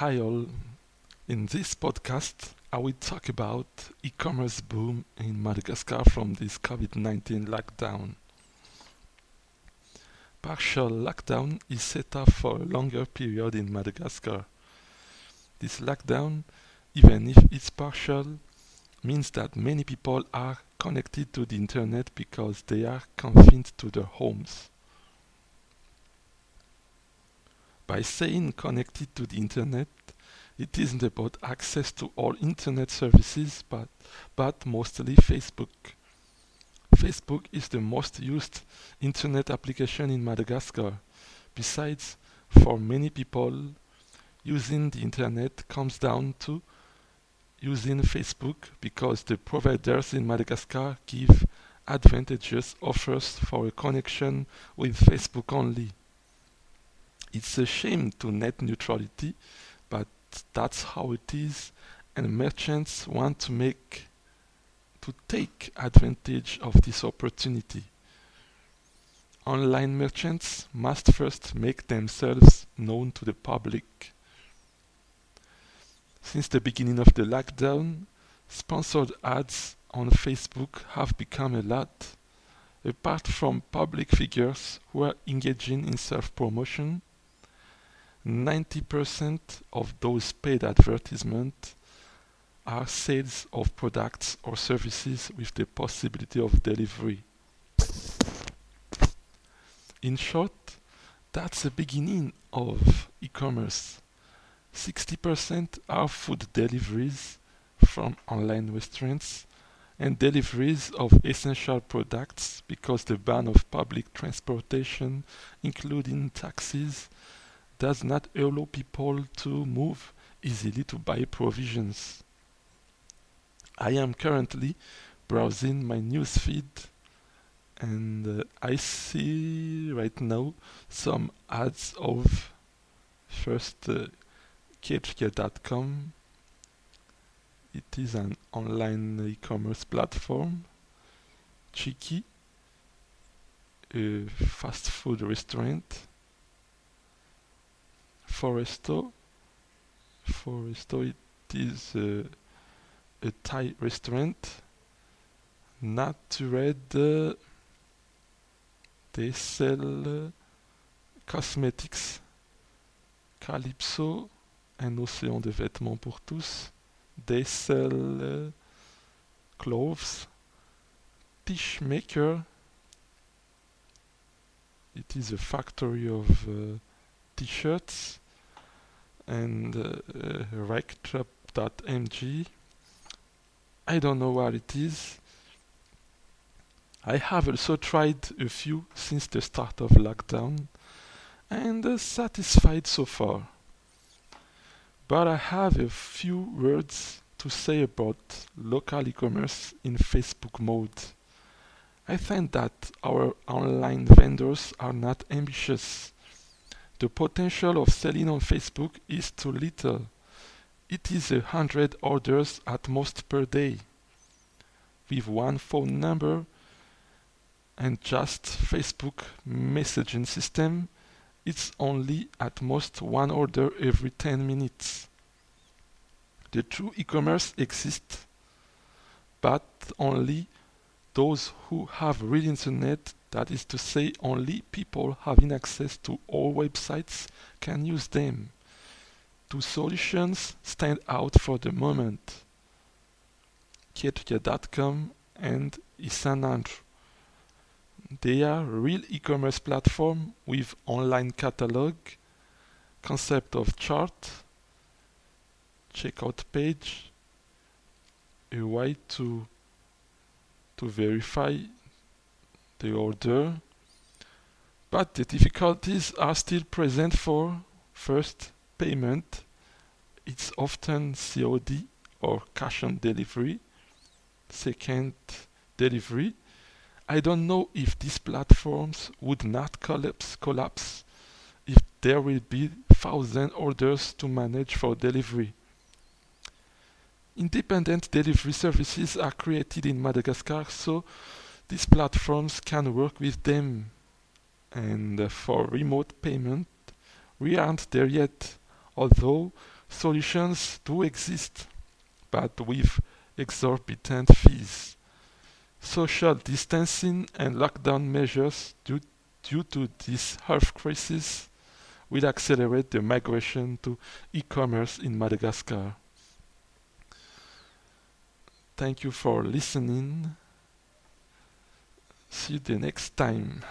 Hi all. In this podcast, I will talk about e-commerce boom in Madagascar from this COVID-19 lockdown. Partial lockdown is set up for a longer period in Madagascar. This lockdown, even if it's partial, means that many people are connected to the internet because they are confined to their homes. By saying connected to the internet, it isn't about access to all internet services, but, but mostly Facebook. Facebook is the most used internet application in Madagascar. Besides, for many people, using the internet comes down to using Facebook because the providers in Madagascar give advantageous offers for a connection with Facebook only. It's a shame to net neutrality, but that's how it is, and merchants want to make to take advantage of this opportunity. Online merchants must first make themselves known to the public. Since the beginning of the lockdown, sponsored ads on Facebook have become a lot. Apart from public figures who are engaging in self promotion, 90% of those paid advertisements are sales of products or services with the possibility of delivery. In short, that's the beginning of e-commerce. 60% are food deliveries from online restaurants and deliveries of essential products because the ban of public transportation, including taxis, does not allow people to move easily to buy provisions. I am currently browsing my newsfeed and uh, I see right now some ads of first uh, It is an online e-commerce platform. Chiki, a fast food restaurant. Foresto. Foresto, it is a, a Thai restaurant. Natured, they sell cosmetics. Calypso, un océan de vêtements pour tous. They sell clothes. Tishmaker, it is a factory of uh, t-shirts and uh, uh, rectrap.mg I don't know what it is. I have also tried a few since the start of lockdown and uh, satisfied so far. But I have a few words to say about local e-commerce in Facebook mode. I find that our online vendors are not ambitious the potential of selling on Facebook is too little. It is a hundred orders at most per day. With one phone number and just Facebook messaging system, it's only at most one order every 10 minutes. The true e-commerce exists, but only those who have real internet that is to say, only people having access to all websites can use them. Two solutions stand out for the moment. Ketria.com and Isanandro. They are real e-commerce platform with online catalog, concept of chart, checkout page, a way to to verify the order, but the difficulties are still present for first payment. It's often COD or cash on delivery. Second, delivery. I don't know if these platforms would not collapse, collapse if there will be thousand orders to manage for delivery. Independent delivery services are created in Madagascar, so these platforms can work with them. And uh, for remote payment, we aren't there yet, although solutions do exist, but with exorbitant fees. Social distancing and lockdown measures due, due to this health crisis will accelerate the migration to e-commerce in Madagascar. Thank you for listening. See you the next time.